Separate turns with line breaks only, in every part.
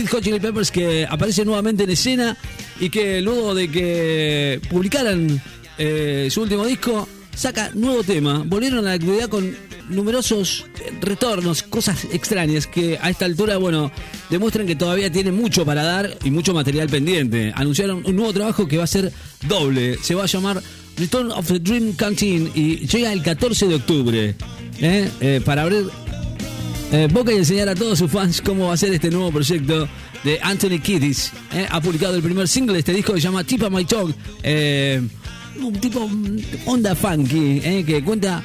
Red Hot Chili Peppers que aparece nuevamente en escena y que luego de que publicaran eh, su último disco, saca nuevo tema. Volvieron a la actividad con numerosos retornos, cosas extrañas que a esta altura, bueno, demuestran que todavía tiene mucho para dar y mucho material pendiente. Anunciaron un nuevo trabajo que va a ser doble. Se va a llamar Return of the Dream Canteen y llega el 14 de octubre. ¿eh? Eh, para abrir eh, boca enseñar a todos sus fans cómo va a ser este nuevo proyecto de Anthony Kiddis. ¿eh? Ha publicado el primer single de este disco que se llama Tip of My Tongue. Eh, un tipo mm, onda funky ¿eh? que cuenta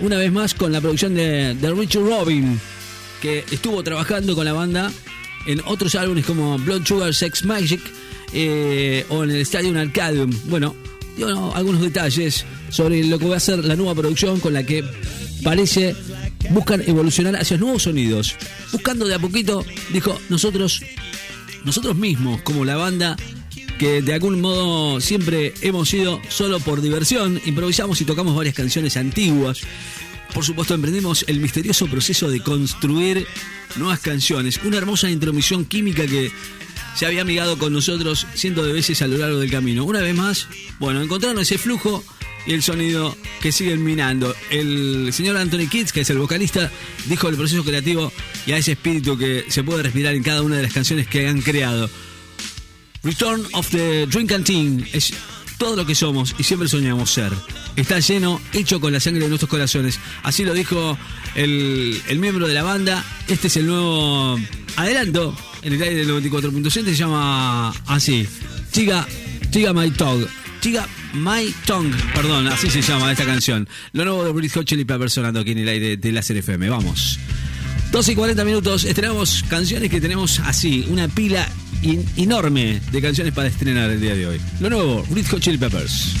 una vez más con la producción de, Richard Robin, que estuvo trabajando con la banda en otros álbumes como Blood Sugar Sex Magic o en el Stadium Arcadium. Bueno, dio ¿no? algunos detalles sobre lo que va a ser la nueva producción con la que parece buscan evolucionar hacia nuevos sonidos. Buscando de a poquito, dijo, nosotros, nosotros mismos, como la banda que de algún modo siempre hemos sido solo por diversión, improvisamos y tocamos varias canciones antiguas. Por supuesto, emprendimos el misterioso proceso de construir nuevas canciones. Una hermosa intromisión química que se había amigado con nosotros cientos de veces a lo largo del camino. Una vez más, bueno, encontraron ese flujo y el sonido que siguen minando. El señor Anthony Kitts, que es el vocalista, dijo el proceso creativo y a ese espíritu que se puede respirar en cada una de las canciones que han creado. Return of the Drink Canteen es todo lo que somos y siempre soñamos ser. Está lleno, hecho con la sangre de nuestros corazones. Así lo dijo el, el miembro de la banda. Este es el nuevo adelanto en el aire del 94.7. Se llama así: Chiga, Chiga My Tongue. Chiga My Tongue, perdón, así se llama esta canción. Lo nuevo de British Hot Chili Peppers sonando aquí en el aire de la FM. Vamos. 12 y 40 minutos, estrenamos canciones que tenemos así, una pila enorme de canciones para estrenar el día de hoy. Lo nuevo, Red Hot Chili Peppers.